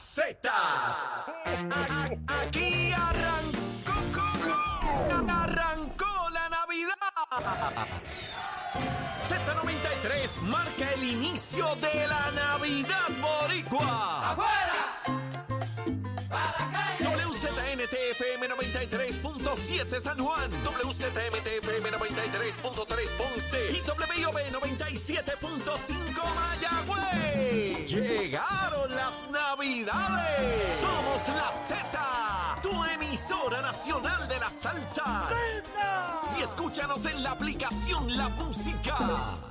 Z. Aquí arrancó, arrancó la Navidad. Z93 marca el inicio de la Navidad Boricua. WZNTFM 93.7 San Juan, WZMTFM 93.3 Ponce y WIOB 97.5 Mayagüez. Llegaron las Navidades. Somos la Z, tu emisora nacional de la salsa. Y escúchanos en la aplicación La Música.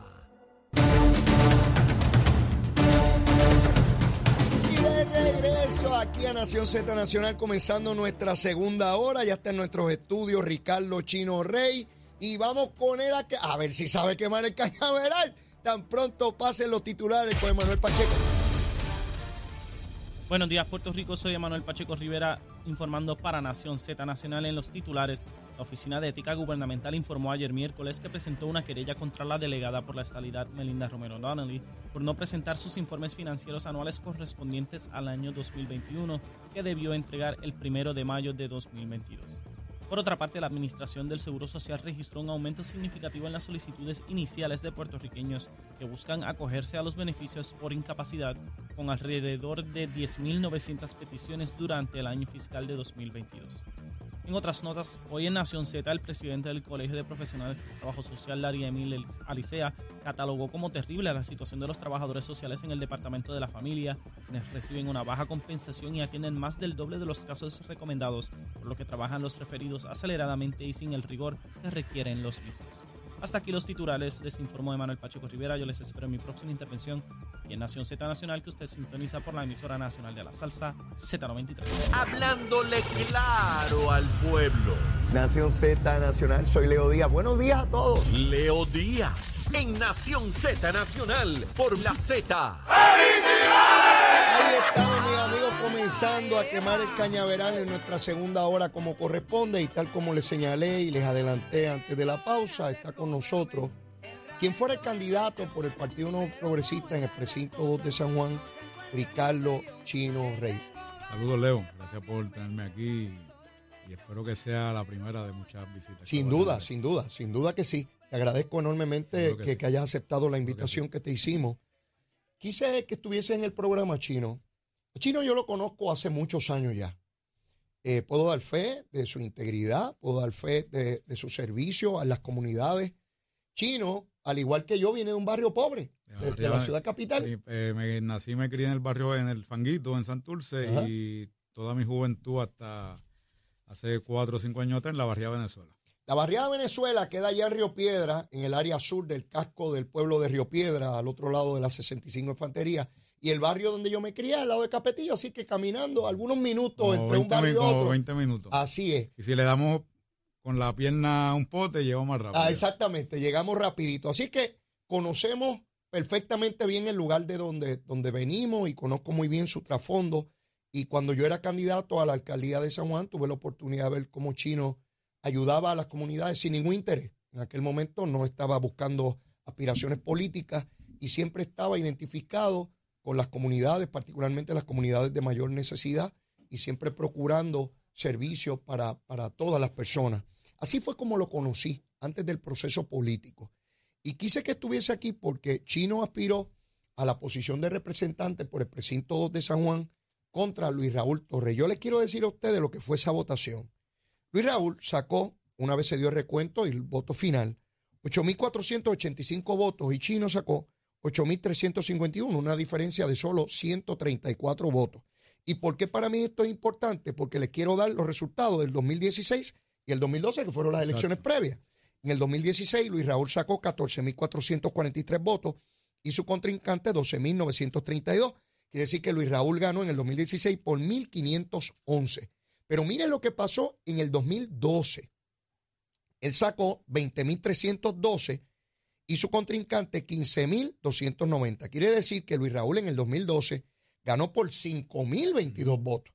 De regreso aquí a Nación Z Nacional, comenzando nuestra segunda hora. Ya está en nuestros estudios Ricardo Chino Rey. Y vamos con él a, que, a ver si sabe quemar el cañaveral. Tan pronto pasen los titulares con Emanuel Pacheco. Buenos días, Puerto Rico. Soy Emanuel Pacheco Rivera informando para Nación Z Nacional en los titulares. La Oficina de Ética Gubernamental informó ayer miércoles que presentó una querella contra la delegada por la estabilidad Melinda Romero Donnelly por no presentar sus informes financieros anuales correspondientes al año 2021 que debió entregar el primero de mayo de 2022. Por otra parte, la Administración del Seguro Social registró un aumento significativo en las solicitudes iniciales de puertorriqueños que buscan acogerse a los beneficios por incapacidad, con alrededor de 10.900 peticiones durante el año fiscal de 2022. En otras notas, hoy en Nación Z, el presidente del Colegio de Profesionales de Trabajo Social, Larry Emil Alicea, catalogó como terrible la situación de los trabajadores sociales en el Departamento de la Familia, quienes reciben una baja compensación y atienden más del doble de los casos recomendados, por lo que trabajan los referidos aceleradamente y sin el rigor que requieren los mismos. Hasta aquí los titulares, les informó Manuel Pacheco Rivera. Yo les espero en mi próxima intervención y en Nación Z Nacional que usted sintoniza por la emisora nacional de la salsa Z93. Hablándole claro al pueblo. Nación Z Nacional, soy Leo Díaz. Buenos días a todos. Leo Díaz en Nación Z Nacional por la Z. Ahí estamos, mis amigos, comenzando a quemar el cañaveral en nuestra segunda hora como corresponde y tal como les señalé y les adelanté antes de la pausa, está con nosotros quien fuera el candidato por el Partido No Progresista en el precinto 2 de San Juan, Ricardo Chino Rey. Saludos, Leo. Gracias por tenerme aquí y espero que sea la primera de muchas visitas. Sin duda, sin duda, sin duda que sí. Te agradezco enormemente que que, sí. que hayas aceptado la que invitación sí. que te hicimos. Quise que estuviese en el programa Chino. Chino yo lo conozco hace muchos años ya. Eh, puedo dar fe de su integridad, puedo dar fe de, de su servicio a las comunidades. Chino, al igual que yo, viene de un barrio pobre, De la ciudad capital. Sí, eh, me nací, me crié en el barrio, en el Fanguito, en Santurce, Ajá. y toda mi juventud hasta hace cuatro o cinco años atrás en la barriada Venezuela. La barriada Venezuela queda allá en Río Piedra, en el área sur del casco del pueblo de Río Piedra, al otro lado de la 65 Infantería. Y el barrio donde yo me crié, al lado de Capetillo, así que caminando algunos minutos Como entre un 20 barrio y otro. 20 minutos. Así es. Y si le damos con la pierna un pote, lleva más rápido. Ah, exactamente, llegamos rapidito. Así que conocemos perfectamente bien el lugar de donde, donde venimos y conozco muy bien su trasfondo. Y cuando yo era candidato a la alcaldía de San Juan, tuve la oportunidad de ver cómo Chino ayudaba a las comunidades sin ningún interés. En aquel momento no estaba buscando aspiraciones políticas y siempre estaba identificado con las comunidades, particularmente las comunidades de mayor necesidad, y siempre procurando servicios para, para todas las personas. Así fue como lo conocí antes del proceso político. Y quise que estuviese aquí porque Chino aspiró a la posición de representante por el precinto 2 de San Juan contra Luis Raúl Torres. Yo les quiero decir a ustedes lo que fue esa votación. Luis Raúl sacó, una vez se dio el recuento y el voto final, 8.485 votos y Chino sacó 8.351, una diferencia de solo 134 votos. ¿Y por qué para mí esto es importante? Porque les quiero dar los resultados del 2016 y el 2012, que fueron las Exacto. elecciones previas. En el 2016, Luis Raúl sacó 14.443 votos y su contrincante 12.932. Quiere decir que Luis Raúl ganó en el 2016 por 1.511. Pero miren lo que pasó en el 2012. Él sacó 20.312 y su contrincante 15.290. Quiere decir que Luis Raúl en el 2012 ganó por 5.022 votos.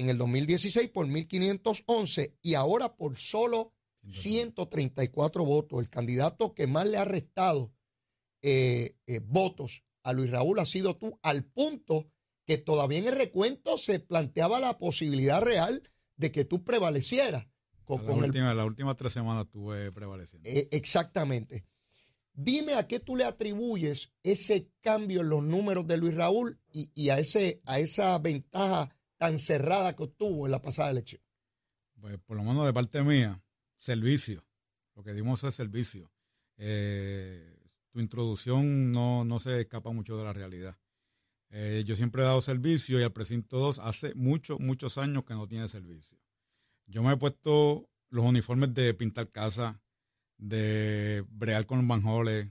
En el 2016 por 1.511 y ahora por solo 134 votos. El candidato que más le ha restado eh, eh, votos a Luis Raúl ha sido tú, al punto que todavía en el recuento se planteaba la posibilidad real de que tú prevalecieras. Con, La con el- última- las últimas tres semanas estuve prevaleciendo. eh, exactamente. Dime a qué tú le atribuyes ese cambio en los números de Luis Raúl y, y a, ese, a esa ventaja tan cerrada que obtuvo en la pasada elección. Pues por lo menos de parte mía, servicio. Lo que dimos es servicio. Eh, tu introducción no, no se escapa mucho de la realidad. Eh, yo siempre he dado servicio y el precinto 2 hace muchos, muchos años que no tiene servicio. Yo me he puesto los uniformes de pintar casa, de bregar con los manjoles,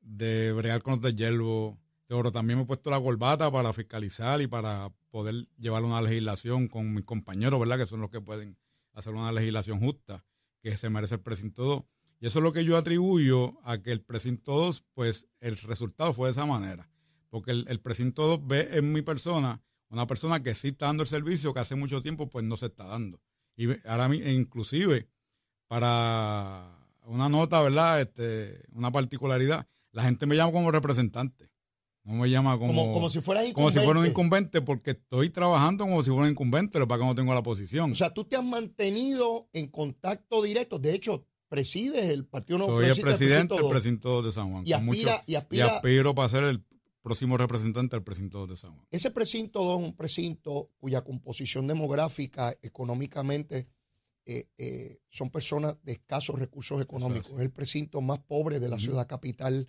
de bregar con los de hierbo, pero también me he puesto la corbata para fiscalizar y para poder llevar una legislación con mis compañeros, ¿verdad? Que son los que pueden hacer una legislación justa que se merece el precinto 2. Y eso es lo que yo atribuyo a que el precinto 2, pues el resultado fue de esa manera. Porque el, el precinto 2 ve en mi persona una persona que sí está dando el servicio que hace mucho tiempo pues no se está dando. Y ahora inclusive para una nota, ¿verdad? Este, una particularidad, la gente me llama como representante. No me llama como, Como, como si fueras como si fuera un incumbente. porque estoy trabajando como si fuera un incumbente, lo que pasa es que no tengo la posición. O sea, tú te has mantenido en contacto directo. De hecho, presides el Partido Nuevo Soy el presidente del precinto de San Juan. Y mucho- aspira, y aspira aspiro para ser el próximo representante del precinto de San Juan. Ese precinto 2 es un precinto cuya composición demográfica, económicamente, eh, eh, son personas de escasos recursos económicos. Es el precinto más pobre de la ciudad capital.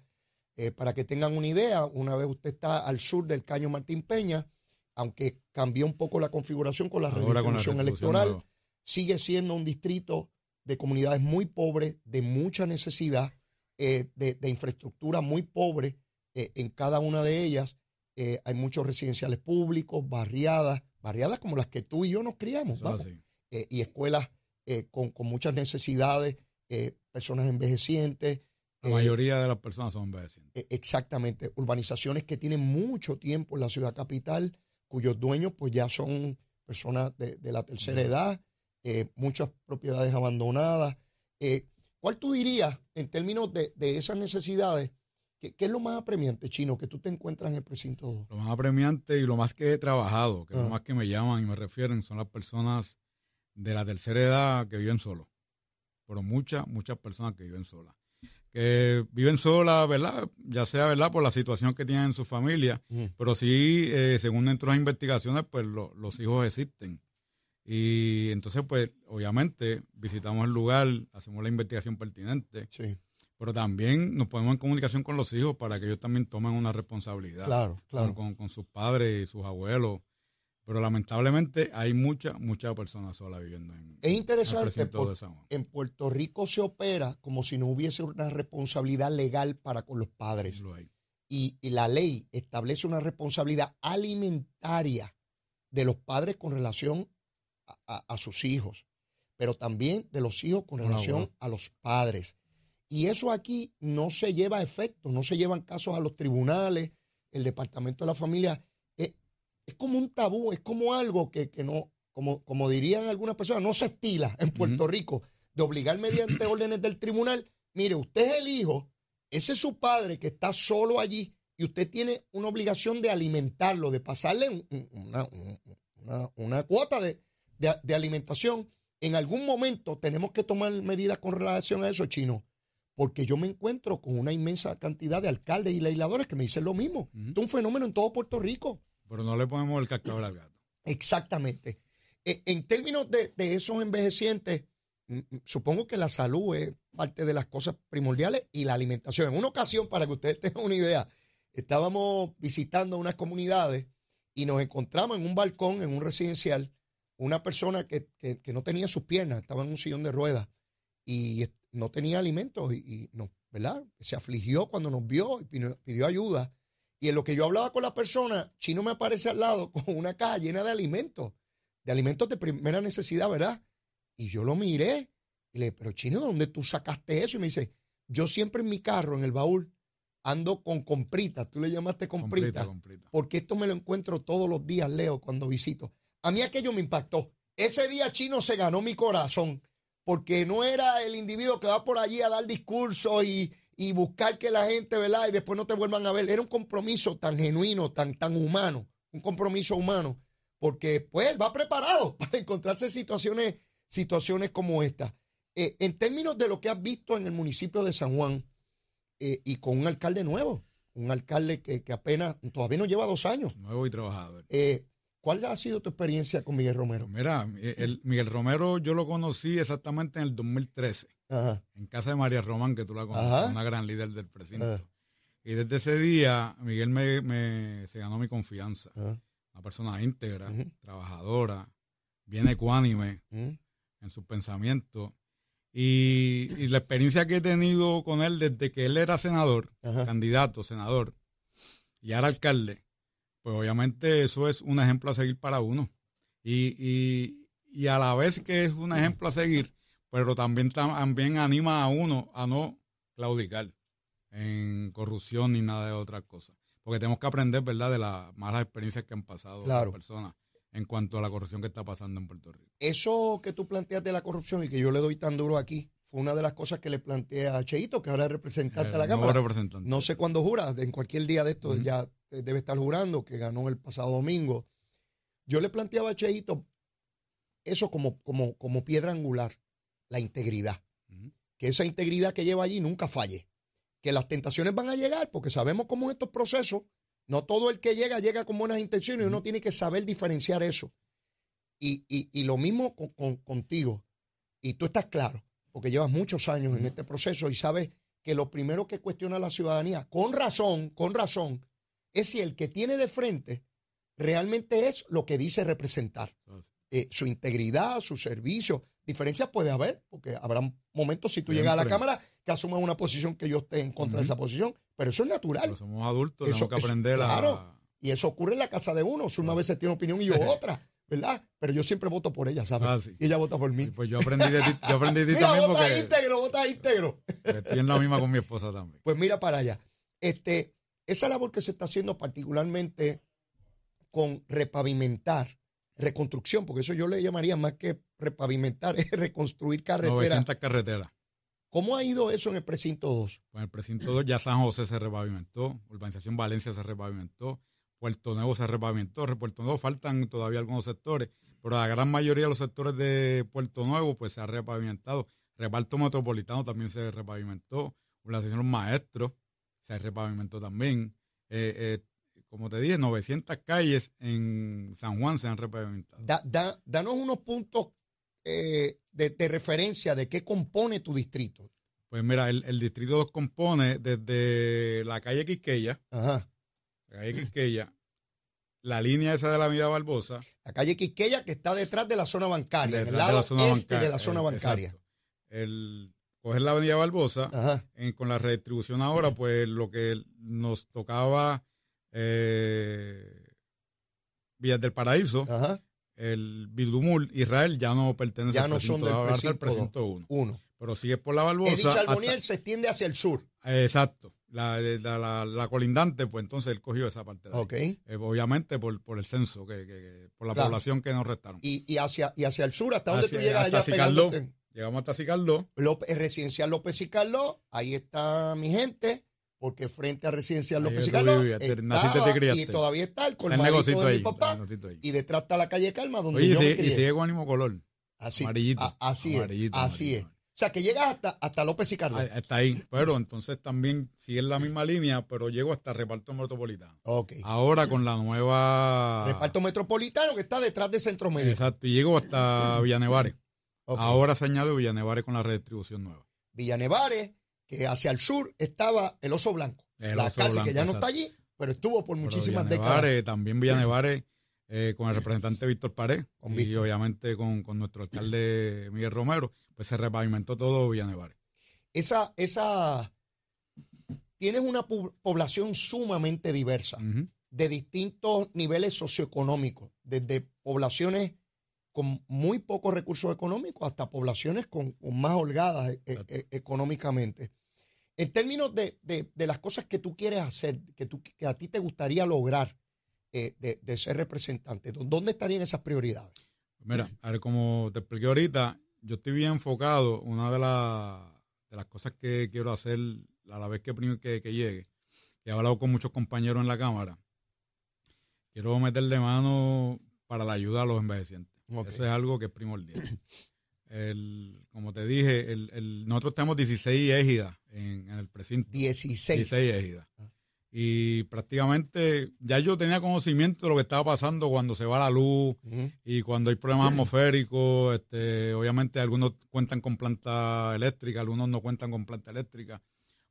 Eh, para que tengan una idea, una vez usted está al sur del Caño Martín Peña, aunque cambió un poco la configuración con la redistribución electoral, sigue siendo un distrito de comunidades muy pobres, de mucha necesidad, eh, de, de infraestructura muy pobre eh, en cada una de ellas. Hay muchos residenciales públicos, barriadas, barriadas como las que tú y yo nos criamos, vamos, y escuelas con, con muchas necesidades, personas envejecientes. La eh, mayoría de las personas son envejecientes. eh, Exactamente, urbanizaciones que tienen mucho tiempo en la ciudad capital, cuyos dueños pues ya son personas de, de la tercera edad, eh, muchas propiedades abandonadas. Eh, ¿Cuál tú dirías en términos de, de esas necesidades? ¿Qué, qué es lo más apremiante, Chino, que tú te encuentras en el precinto 2? Lo más apremiante y lo más que he trabajado, que Ah. lo más que me llaman y me refieren, son las personas de la tercera edad que viven solos. Pero muchas, muchas personas que viven solas. Que viven solas, ¿verdad? Ya sea, ¿verdad? Por la situación que tienen en su familia. Pero sí, eh, según nuestras investigaciones, pues lo- los hijos existen. Y entonces, pues, obviamente, visitamos el lugar, hacemos la investigación pertinente, Sí, pero también nos ponemos en comunicación con los hijos para que ellos también tomen una responsabilidad claro, claro. con, con sus padres y sus abuelos. Pero lamentablemente hay muchas, muchas personas solas viviendo en, Es interesante precinto porque de San Juan. en Puerto Rico se opera como si no hubiese una responsabilidad legal para con los padres. Lo hay. y, y la ley establece una responsabilidad alimentaria de los padres con relación a, a- a sus hijos, pero también de los hijos con relación a los padres. Y eso aquí no se lleva a efecto, no se llevan casos a los tribunales, el Departamento de la Familia. Es, como un tabú, es como algo que, que no, como, como dirían algunas personas, no se estila en Puerto. Rico de obligar mediante órdenes del tribunal. Mire, usted es el hijo, ese es su padre que está solo allí y usted tiene una obligación de alimentarlo, de pasarle un- un- una, un- una- una cuota de, de- de alimentación. En algún momento tenemos que tomar medidas con relación a eso, chino, porque yo me encuentro con una inmensa cantidad de alcaldes y legisladores que me dicen lo mismo. Esto es un fenómeno en todo Puerto Rico. Pero no le ponemos el cascabel al gato. Exactamente. E- En términos de, esos envejecientes, mm, mm, supongo que la salud es parte de las cosas primordiales y la alimentación. En una ocasión, para que ustedes tengan una idea, estábamos visitando unas comunidades y nos encontramos en un balcón, en un residencial, una persona que, que- no tenía sus piernas, estaba en un sillón de ruedas y no tenía alimentos y, nos, ¿verdad? Se afligió cuando nos vio y pidió ayuda. Y en lo que yo hablaba con la persona, Chino me aparece al lado con una caja llena de alimentos, de alimentos de primera necesidad, ¿verdad? Y yo lo miré y le dije, pero Chino, ¿de dónde tú sacaste eso? Y me dice, yo siempre en mi carro, en el baúl, ando con compritas, tú le llamaste compritas, completa. porque esto me lo encuentro todos los días, Leo, cuando visito. A mí aquello me impactó. Ese día Chino se ganó mi corazón, porque no era el individuo que va por allí a dar discursos y, y buscar que la gente, ¿verdad? Y después no te vuelvan a ver. Era un compromiso tan genuino, tan, tan humano un compromiso humano, porque pues él va preparado para encontrarse situaciones, situaciones como esta. Eh, en términos de lo que has visto en el municipio de San Juan eh, y con un alcalde nuevo, un alcalde que, que apenas, todavía no lleva dos años. Nuevo y trabajador. Eh, ¿Cuál ha sido tu experiencia con Miguel Romero? Mira, el, Miguel Romero yo lo conocí exactamente en el 2013, Ajá, en casa de María Román, que tú la conoces, Ajá. una gran líder del precinto. Ajá. Y desde ese día, Miguel me, me- se ganó mi confianza. Una persona íntegra, trabajadora, bien ecuánime en sus pensamientos. Y, y la experiencia que he tenido con él desde que él era senador, candidato, senador, y ahora alcalde, pues obviamente eso es un ejemplo a seguir para uno. Y, y, y a la vez que es un ejemplo a seguir, pero también, también anima a uno a no claudicar en corrupción ni nada de otras cosas. Porque tenemos que aprender, ¿verdad?, de las malas experiencias que han pasado Claro. las personas en cuanto a la corrupción que está pasando en Puerto Rico. Eso que tú planteas de la corrupción y que yo le doy tan duro aquí, fue una de las cosas que le planteé a Cheito, que ahora es representante de la Cámara. representante. No sé cuándo jura, en cualquier día de esto Ujú. ya eh, debe estar jurando, que ganó el pasado domingo. Yo le planteaba a Cheito eso como, como, como piedra angular, la integridad. Que esa integridad que lleva allí nunca falle. Que las tentaciones van a llegar, porque sabemos cómo en estos procesos, no todo el que llega llega con buenas intenciones y uno tiene que saber diferenciar eso. Y, y- y lo mismo con- con- contigo. Y tú estás claro, porque llevas muchos años en este proceso y sabes que lo primero que cuestiona la ciudadanía, con razón, con razón, es si el que tiene de frente realmente es lo que dice representar. Eh, su integridad, su servicio. Diferencias puede haber, porque habrá momentos si tú llegas a la. Cámara que asumas una posición que yo esté en contra de esa posición, pero eso es natural. Pero somos adultos, Eso- tenemos que eso- aprender claro. a... Y eso ocurre en la casa de uno. Si una vez se tiene opinión y yo otra, ¿verdad? Pero yo siempre voto por ella, ¿sabes? Ah, sí. Y ella vota por mí. Y pues yo aprendí de ti, yo aprendí de ti Mira, también vota porque íntegro, vota íntegro. estoy en la misma con mi esposa también. Pues mira para allá. Este, esa labor que se está haciendo particularmente con repavimentar, reconstrucción, porque eso yo le llamaría más que repavimentar, es reconstruir carreteras. 900 carreteras. ¿Cómo ha ido eso en el precinto 2? Con el precinto 2 ya San José se repavimentó, Urbanización Valencia se repavimentó, Puerto Nuevo se repavimentó, en Puerto Nuevo faltan todavía algunos sectores, pero la gran mayoría de los sectores de Puerto Nuevo pues se ha repavimentado. Reparto Metropolitano también se repavimentó, Urbanización Los Maestros se repavimentó también. Eh, eh, como te dije, 900 calles en San Juan se han repavimentado. Da- da- danos unos puntos eh, de, de referencia de qué compone tu distrito. Pues mira, el, el distrito 2 compone desde la calle Quisqueya, Ajá. la calle Quisqueya, la línea esa de la Avenida Barbosa, La calle Quisqueya, que está detrás de la zona bancaria, en el detrás de lado la zona este de la zona eh, bancaria. exacto. El coger la Avenida Barbosa, con la redistribución ahora, pues lo que nos tocaba eh, Villas del Paraíso, Ajá. el Bidumul, Israel ya no pertenece Ya al no son precinto, del el precinto precinto 1. Uno. Pero sigue por la Barbosa. Charboniel hasta- se extiende hacia el sur. eh, exacto. La, la, la- la colindante, pues entonces él cogió esa parte de ahí. Ok. Eh, obviamente por, por el censo, que, que- que- por la Claro. población que nos restaron. Y, y hacia, y hacia el sur, hasta Hacia- tú llegas hasta allá. Llegamos hasta Cicaldo. López- el residencial López y Carlos, ahí está mi gente, porque frente a residencial Ahí López y naciste y y todavía está el colmadito de ahí. mi papá y detrás está la calle Calma donde Oye, y yo me sigue, y sigue con mismo color. Así, amarillito, a- así amarillito, es, así amarillito. es. O sea, que llegas hasta, hasta López y Carlos. Ah, Está ahí. Pero entonces también sigue en la misma línea, pero llego hasta Reparto Metropolitano. ok. Ahora con la nueva. Reparto metropolitano que está detrás de Centro Médico. Exacto. Y llego hasta Villanevares. Ok. Ahora se añade Villanevares con la redistribución nueva. Villanevares, que hacia el sur estaba el Oso Blanco. El la Oso cárcel que ya no está allí, pero estuvo por muchísimas Villanevares, décadas. También Villanevares eh, con el representante Víctor Pared y Víctor. obviamente con, con nuestro alcalde Miguel Romero, pues se repavimentó todo Villanevares. Esa, esa, tienes una población sumamente diversa, de distintos niveles socioeconómicos, desde poblaciones con muy pocos recursos económicos hasta poblaciones con, con más holgadas eh, eh, eh, económicamente. En términos de, de- de las cosas que tú quieres hacer, que, tú, que a ti te gustaría lograr eh, de, de ser representante, ¿dó- ¿dónde estarían esas prioridades? Mira, a ver, como te expliqué ahorita, yo estoy bien enfocado. Una de, la- de las cosas que quiero hacer a la vez que, que, que llegue, que he hablado con muchos compañeros en la Cámara, quiero meterle mano para la ayuda a los envejecientes. Ok. Eso es algo que es primordial. El, como te dije, el, el- nosotros tenemos 16 égidas en, en el precinto. 16. 16 égidas. Ah. Y prácticamente ya yo tenía conocimiento de lo que estaba pasando cuando se va la luz y cuando hay problemas atmosféricos. Este, obviamente algunos cuentan con planta eléctrica, algunos no cuentan con planta eléctrica.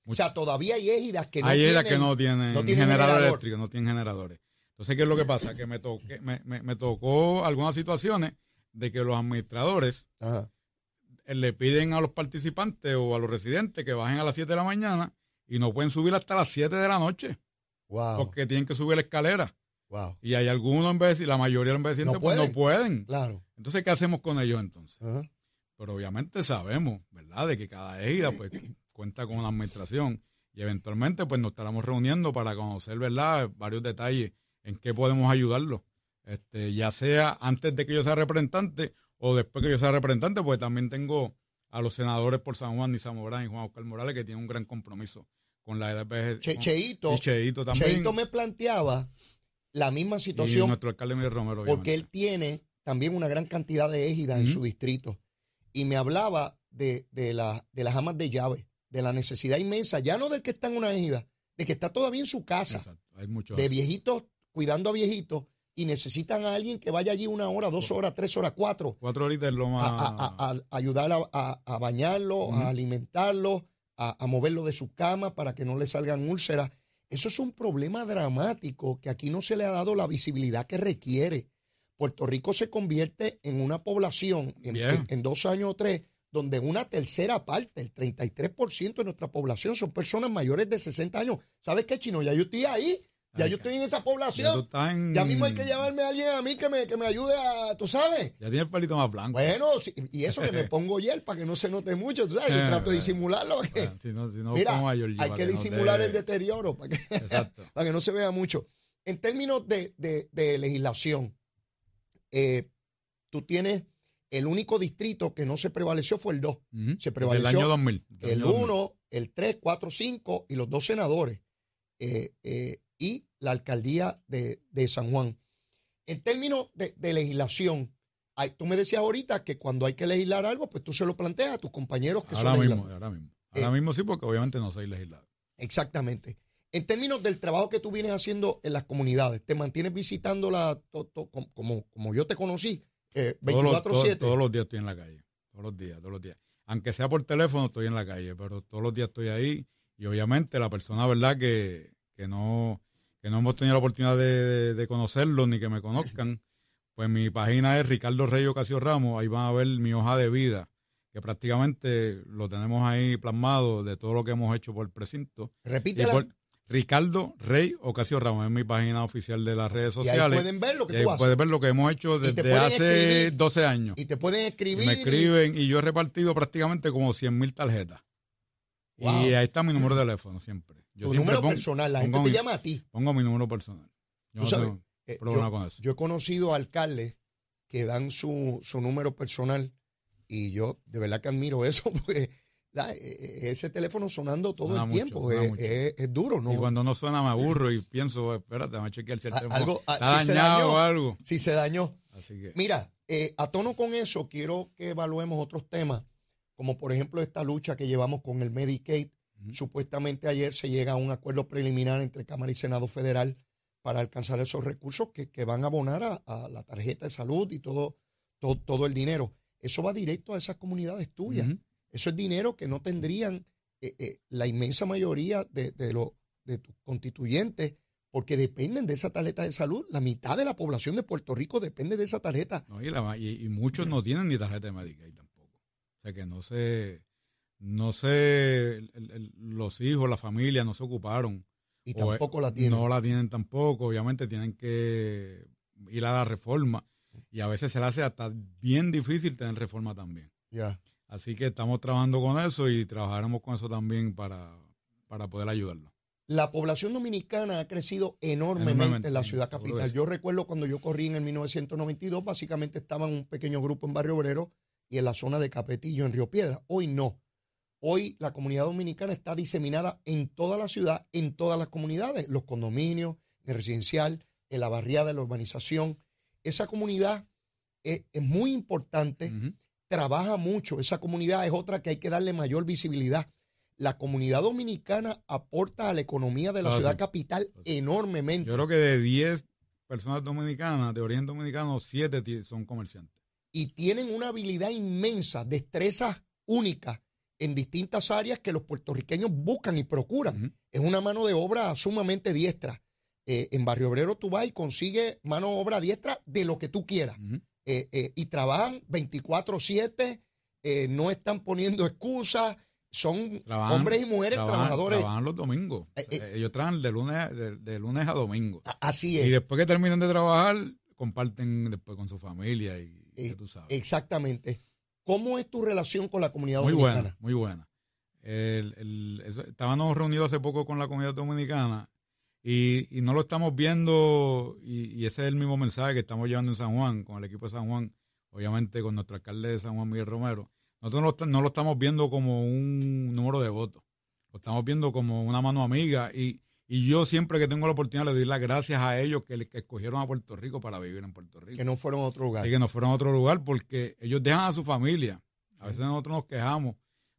O sea, todavía hay égidas que no hay tienen... que no tienen, no tienen generadores generador. eléctricos, no tienen generadores. Entonces, ¿qué es lo que pasa? Que me, toqué, me, me- me tocó algunas situaciones de que los administradores Ajá. le piden a los participantes o a los residentes que bajen a las 7 de la mañana y no pueden subir hasta las 7 de la noche Wow. porque tienen que subir la escalera. Wow. Y hay algunos envejecientes, la mayoría de los envejecientes No pues no pueden. Claro. Entonces, ¿qué hacemos con ellos entonces? Ajá. Pero obviamente sabemos, ¿verdad?, de que cada égida pues cuenta con una administración y eventualmente pues nos estaremos reuniendo para conocer, ¿verdad?, varios detalles en qué podemos ayudarlos. Este, ya sea antes de que yo sea representante o después que yo sea representante, pues también tengo a los senadores por San Juan, Nisa Morán y Juan Oscar Morales, que tienen un gran compromiso con la EDPG. Che- Cheito, Y Cheito también. Cheito me planteaba la misma y situación nuestro alcalde Miguel Romero. porque él tiene también una gran cantidad de égidas en su distrito. Y me hablaba de, de, la, de las amas de llave, de la necesidad inmensa, ya no del que está en una égida, de que está todavía en su casa, Exacto, hay muchos. de viejitos cuidando a viejitos y necesitan a alguien que vaya allí una hora, dos horas, tres horas, cuatro, Cuatro horitas es lo más... a- a- a ayudar a, bañarlo, a alimentarlo, a, moverlo de su cama para que no le salgan úlceras. Eso es un problema dramático que aquí no se le ha dado la visibilidad que requiere. Puerto Rico se convierte en una población en- en dos años o tres donde una tercera parte, el 33% de nuestra población son personas mayores de 60 años. ¿Sabes qué, Chino? Ya yo estoy ahí, ya Ay, yo estoy en esa población. en- Ya mismo hay que llevarme a alguien a mí que me, que me ayude a, tú sabes. Ya tiene el pelito más blanco. Bueno, y eso que me pongo hiel para que no se note mucho, tú sabes, yo Eh, trato de eh, disimularlo. Bueno, si no, si no mira, a Georgie hay que no disimular te- el deterioro para que, para que no se vea mucho. En términos de, de- de legislación, eh, tú tienes el único distrito que no se prevaleció fue el 2. Ujú. Se prevaleció año 2000. del El año 2000. 1, el 3, 4, 5 y los dos senadores eh, eh, y la alcaldía de, de San Juan. En términos de, de legislación, hay- tú me decías ahorita que cuando hay que legislar algo, pues tú se lo planteas a tus compañeros que Ahora son mismo, ahora mismo. Eh, Ahora mismo sí, porque obviamente no soy legislador. Exactamente. En términos del trabajo que tú vienes haciendo en las comunidades, te mantienes visitándola to- to- como, como, yo te conocí, eh, Todos los, 24-7. todos- todos los días estoy en la calle. Todos los días, todos los días. Aunque sea por teléfono, estoy en la calle, pero todos los días estoy ahí. Y obviamente la persona, ¿verdad? Que, que no que no hemos tenido la oportunidad de, de, de conocerlo ni que me conozcan, pues mi página es Ricardo Rey Ocasio Ramos. Ahí van a ver mi hoja de vida, que prácticamente lo tenemos ahí plasmado de todo lo que hemos hecho por el precinto. Repítela. por Ricardo Rey Ocasio Ramos es mi página oficial de las redes y ahí sociales. pueden ver lo que tú haces. puedes ver lo que hemos hecho desde pueden hace escribir. 12 años. Y te pueden Y escribir. me y- escriben y yo he repartido prácticamente como 100 mil tarjetas. Wow. Y ahí está mi número de teléfono siempre. Yo tu número pongo, personal, la gente te mi- llama a ti. pongo mi número personal. Yo no sabes, tengo Eh, yo, con eso. yo he conocido alcaldes que dan su, su número personal y yo de verdad que admiro eso porque la- eh, ese teléfono sonando todo Suena el mucho, tiempo suena es, mucho. es- es duro, ¿no? Y cuando no suena me aburro y pienso, espérate, a chequear si el teléfono algo- a- está si se dañado dañó. o algo. Si se dañó. Así que, Mira, eh, a tono con eso, quiero que evaluemos otros temas, como por ejemplo esta lucha que llevamos con el Medicaid. Supuestamente ayer se llega a un acuerdo preliminar entre Cámara y Senado Federal para alcanzar esos recursos que, que van a abonar a, a la tarjeta de salud y todo, todo, todo el dinero. Eso va directo a esas comunidades tuyas. Eso es dinero que no tendrían eh, eh, la inmensa mayoría de, de, tus constituyentes porque dependen de esa tarjeta de salud. La mitad de la población de Puerto Rico depende de esa tarjeta. No, y, la- y- y muchos no tienen ni tarjeta de Medicaid tampoco. O sea que no sé, no sé, el- el- los hijos, la familia no se ocuparon. Y tampoco eh, la tienen. No la tienen tampoco, obviamente tienen que ir a la reforma y a veces se le hace hasta bien difícil tener reforma también. Ya. Así que estamos trabajando con eso y trabajaremos con eso también para, para poder ayudarlo. La población dominicana ha crecido enormemente, Enormemente, en la ciudad capital. Yo recuerdo cuando yo corrí en el 1992, básicamente estaban un pequeño grupo en Barrio Obrero y en la zona de Capetillo, en Río Piedra. Hoy no. Hoy la comunidad dominicana está diseminada en toda la ciudad, en todas las comunidades, los condominios, el residencial, en la barriada de la urbanización. Esa comunidad es, es muy importante, trabaja mucho. Esa comunidad es otra que hay que darle mayor visibilidad. La comunidad dominicana aporta a la economía de la ciudad capital enormemente. Yo creo que de 10 personas dominicanas, de origen dominicano, 7 ti- son comerciantes. y tienen una habilidad inmensa, destrezas únicas en distintas áreas que los puertorriqueños buscan y procuran. Es una mano de obra sumamente diestra. Eh, en Barrio Obrero tú vas y consigues mano de obra diestra de lo que tú quieras. Eh, eh, y trabajan 24/7, eh, no están poniendo excusas, son Trabajan- hombres y mujeres trabajan- trabajadores. Trabajan los domingos. Ellos trabajan de lunes, de, de lunes a domingo. Así Y es. después que terminan de trabajar, comparten después con su familia y ya tú sabes. Exactamente. ¿Cómo es tu relación con la comunidad Muy dominicana? buena, muy buena. El- el- eso- estábamos reunidos hace poco con la comunidad dominicana y, y no lo estamos viendo y, y ese es el mismo mensaje que estamos llevando en San Juan, con el equipo de San Juan, obviamente con nuestro alcalde de San Juan, Miguel Romero. Nosotros no, lo- no lo estamos viendo como un número de votos, lo estamos viendo como una mano amiga y, y yo siempre que tengo la oportunidad le doy las gracias a ellos que, que escogieron a Puerto Rico para vivir en Puerto Rico. Que no fueron a otro lugar. Así que nos fueron a otro lugar porque ellos dejan a su familia. A veces nosotros nos quejamos,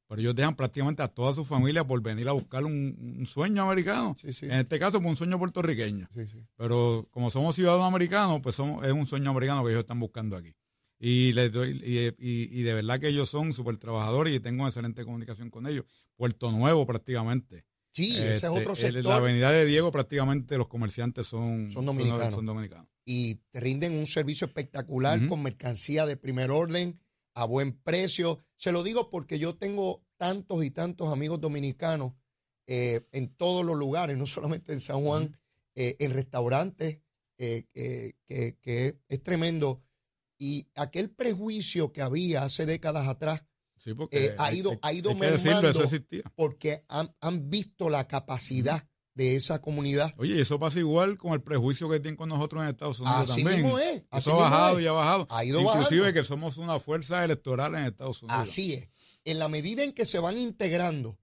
pero ellos dejan prácticamente a toda su familia por venir a buscar un, un sueño americano. Sí, sí. En este caso, pues un sueño puertorriqueño. Sí, sí. Pero como somos ciudadanos americanos, pues somos, es un sueño americano que ellos están buscando aquí. Y, les doy, y, y- y de verdad que ellos son súper trabajadores y tengo excelente comunicación con ellos. Puerto Nuevo prácticamente. Sí, ese es Este, otro sector. La avenida de Diego prácticamente los comerciantes son, Son dominicanos. son dominicanos. y te rinden un servicio espectacular con mercancía de primer orden a buen precio. Se lo digo porque yo tengo tantos y tantos amigos dominicanos eh, en todos los lugares, no solamente en San Juan, eh, en restaurantes, eh, eh, que, que es tremendo. Y aquel prejuicio que había hace décadas atrás, Sí, porque Eh, ha ido- ha ido hay que decirlo, mermando. porque han, han visto la capacidad de esa comunidad. Oye, y eso pasa igual con el prejuicio que tienen con nosotros en Estados Unidos Así también. mismo es. Así Eso ha bajado es. y ha bajado. Ha ido Inclusive bajando. que somos una fuerza electoral en Estados Unidos. Así es. En la medida en que se van integrando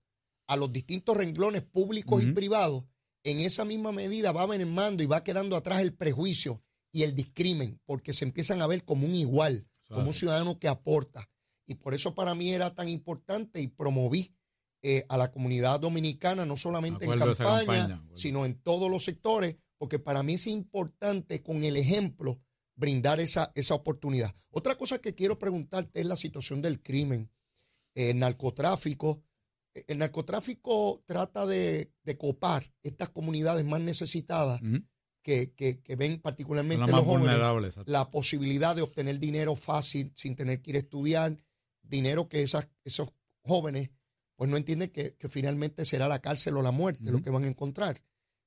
a los distintos renglones públicos y privados, en esa misma medida va mermando y va quedando atrás el prejuicio y el discrimen, porque se empiezan a ver como un igual, como un ciudadano que aporta. Y por eso para mí era tan importante y promoví eh, a la comunidad dominicana, no solamente en campaña, sino en todos los sectores, porque para mí es importante con el ejemplo brindar esa, esa oportunidad. Otra cosa que quiero preguntarte es la situación del crimen, el narcotráfico. El narcotráfico trata de, de copar estas comunidades más necesitadas que, que- que ven particularmente los jóvenes la posibilidad de obtener dinero fácil sin tener que ir a estudiar, dinero que esas, esos jóvenes pues no entienden que, que finalmente será la cárcel o la muerte lo que van a encontrar.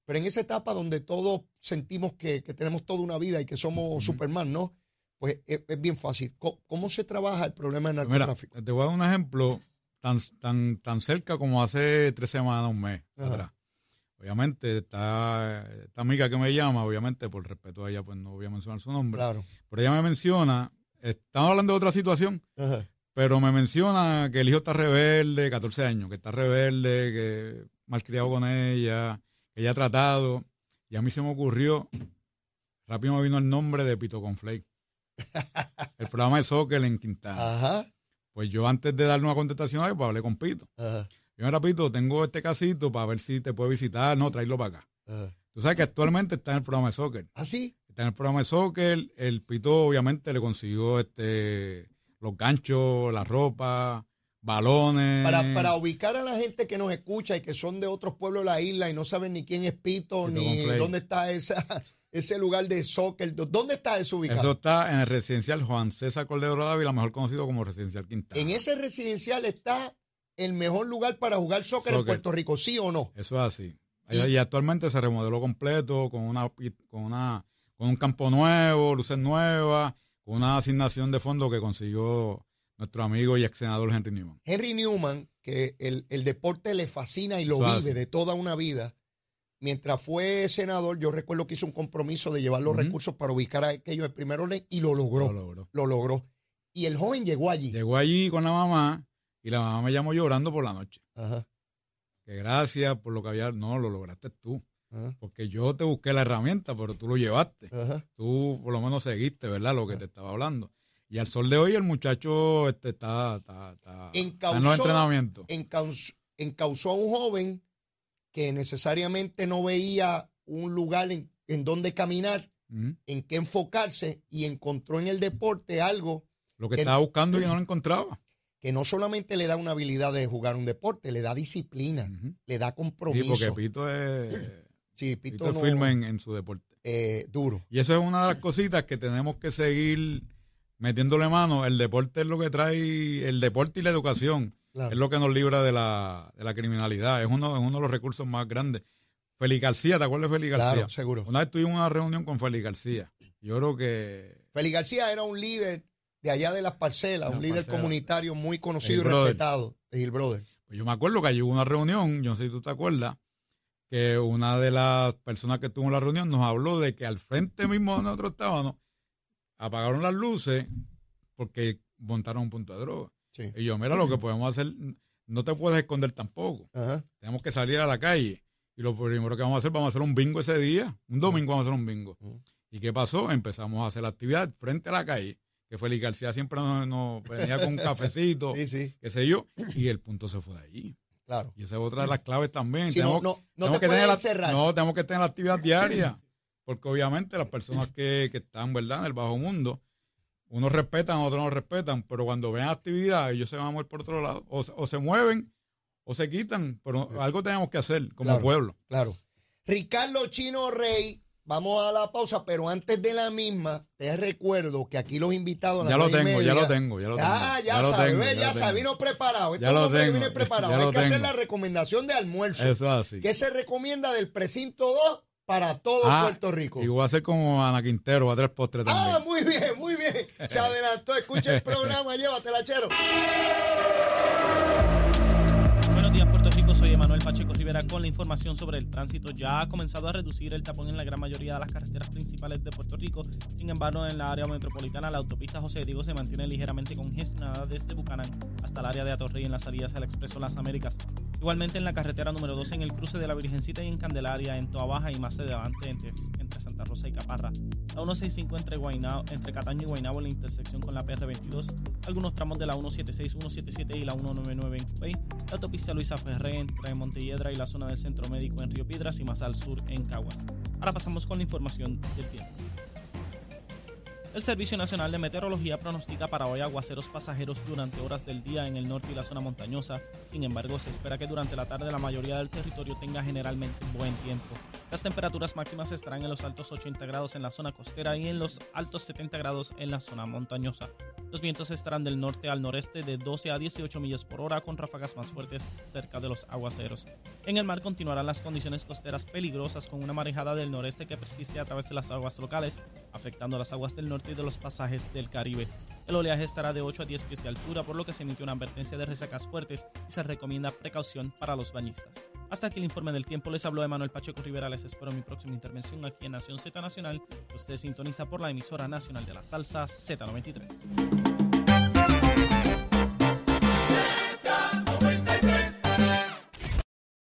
Pero en esa etapa donde todos sentimos que, que tenemos toda una vida y que somos. Superman, ¿no? Pues es, es bien fácil. ¿Cómo, cómo se trabaja el problema del Pues Mira, narcotráfico? te voy a dar un ejemplo tan, tan, tan cerca como hace tres semanas, un mes Ajá. atrás. Obviamente, está esta amiga que me llama, obviamente, por respeto a ella, pues no voy a mencionar su nombre. Claro. Pero ella me menciona, estamos hablando de otra situación, Ajá. Pero me menciona que el hijo está rebelde, 14 años, que está rebelde, que malcriado con ella, que ella ha tratado. Y a mí se me ocurrió, rápido me vino el nombre de Pito Conflake. el programa de soccer en Quintana. Ajá. Pues yo antes de darle una contestación a él, pues hablé con Pito. Ajá. Yo, mira, Pito, tengo este casito para ver si te puede visitar, no, traerlo para acá. Ajá. Tú sabes que actualmente está en el programa de soccer. ¿Ah, sí? Está en el programa de soccer. El Pito, obviamente, le consiguió este los ganchos, la ropa, balones. Para, para ubicar a la gente que nos escucha y que son de otros pueblos de la isla y no saben ni quién es Pito, Pito ni dónde está esa, ese lugar de soccer. ¿Dónde está eso ubicado? Eso está en el residencial Juan César Cordero Dávila, mejor conocido como residencial Quintana. En ese residencial está el mejor lugar para jugar soccer, en. Puerto Rico, ¿sí o no? Eso es así. Y- Y, actualmente se remodeló completo con una con una con un campo nuevo, luces nuevas, con una asignación de fondo que consiguió nuestro amigo y ex senador Henry Newman. Henry Newman, que el, el deporte le fascina y lo Eso vive hace. de toda una vida, mientras fue senador, yo recuerdo que hizo un compromiso de llevar los recursos para ubicar a aquellos de primer orden y lo logró. Lo logró. Lo logró. Y el joven llegó allí. Llegó allí con la mamá y la mamá me llamó llorando por la noche. Ajá, Que gracias por lo que había. No, lo lograste tú. Ajá. porque yo te busqué la herramienta, pero tú lo llevaste. Ajá. Tú por lo menos seguiste, ¿verdad? Lo que te estaba hablando. Y al sol de hoy el muchacho este, está, está, está, está en los Encausó- entrenamientos. encaus- encausó a un joven que necesariamente no veía un lugar en, en donde caminar, en qué enfocarse y encontró en el deporte algo Lo que que- estaba buscando y no lo encontraba. que no solamente le da una habilidad de jugar un deporte, le da disciplina, le da Sí, compromiso. porque Pito es, Sí, Pito Pito es no- firme en, en su deporte. eh, duro. Y eso es una de las cositas que tenemos que seguir metiéndole mano. El deporte es lo que trae, el deporte y la educación Claro. es lo que nos libra de la, de la criminalidad. Es uno, es uno de los recursos más grandes. Félix García, ¿te acuerdas de Félix García? Claro, seguro. Una vez tuvimos una reunión con Félix García. Yo creo que Félix García era un líder de allá de las parcelas, De un las líder parcelas. comunitario muy conocido El y brother. respetado, Gil Brother. Pues yo me acuerdo que allí hubo una reunión, yo no sé si tú te acuerdas, que una de las personas que estuvo en la reunión nos habló de que al frente mismo donde nosotros estábamos, apagaron las luces porque montaron un punto de droga. Sí. Y yo, mira, lo que podemos hacer, no te puedes esconder tampoco. Ajá. Tenemos que salir a la calle. Y lo primero que vamos a hacer, vamos a hacer un bingo ese día. Un domingo vamos a hacer un bingo. Ujú. ¿Y qué pasó? Empezamos a hacer la actividad frente a la calle, que Félix García siempre nos, nos venía con un cafecito, Sí, sí, qué sé yo, y el punto se fue de allí. Claro. Y esa es otra de las claves también. Si Tenemos- no, no tenemos te que tener la- encerrar. No, tenemos que tener la actividad diaria. Porque obviamente las personas que, que están, ¿verdad?, en el bajo mundo, unos respetan, otros no respetan, pero cuando ven actividad, ellos se van a mover por otro lado. O, se- o se mueven o se quitan, pero algo tenemos que hacer como Claro. pueblo. Claro. Ricardo Chino Rey, vamos a la pausa, pero antes de la misma, te recuerdo que aquí los invitados a Ya lo tengo, ya lo tengo, ya lo tengo. Ah, ya, lo sabe, tengo, ve, ya, lo sabe, tengo. vino preparado. Este Ya hombre viene preparado. ya Hay que hacer la recomendación de almuerzo. Eso es así. ¿Qué se recomienda del precinto 2 para todo Ah, Puerto Rico? Y voy a hacer como Ana Quintero, a traer postre también. Ah, muy bien, muy bien. Se adelantó. Escucha el programa, llévatela, chero. Rivera con la información sobre el tránsito. Ya ha comenzado a reducir el tapón en la gran mayoría de las carreteras principales de Puerto Rico. Sin embargo, en la área metropolitana, la autopista José Diego se mantiene ligeramente congestionada desde Bucanán hasta el área de Atorrey en las salidas al Expreso Las Américas. Igualmente en la carretera número 12 en el cruce de la Virgencita y en Candelaria, en Toa Baja y más adelante entre, entre Santa Rosa y Caparra. La 165 entre, Guaynabo, entre Cataño y Guaynabo en la intersección con la PR22. Algunos tramos de la 176, 177 y la 199 en Cupey. La autopista Luisa Ferré entre Montelledra y la zona del Centro Médico en Río Piedras y más al sur en Caguas. Ahora pasamos con la información del tiempo. El Servicio Nacional de Meteorología pronostica para hoy aguaceros pasajeros durante horas del día en el norte y la zona montañosa. Sin embargo, se espera que durante la tarde la mayoría del territorio tenga generalmente buen tiempo. Las temperaturas máximas estarán en los altos 80 grados en la zona costera y en los altos 70 grados en la zona montañosa. Los vientos estarán del norte al noreste de 12 a 18 millas por hora con ráfagas más fuertes cerca de los aguaceros. En el mar continuarán las condiciones costeras peligrosas con una marejada del noreste que persiste a través de las aguas locales, afectando las aguas del norte y de los pasajes del Caribe. El oleaje estará de 8 a 10 pies de altura, por lo que se emite una advertencia de resacas fuertes y se recomienda precaución para los bañistas. Hasta aquí el informe del tiempo. Les habló Emanuel Pacheco Rivera. Les espero mi próxima intervención aquí en Nación Z Nacional. Usted sintoniza por la emisora nacional de la salsa Z93.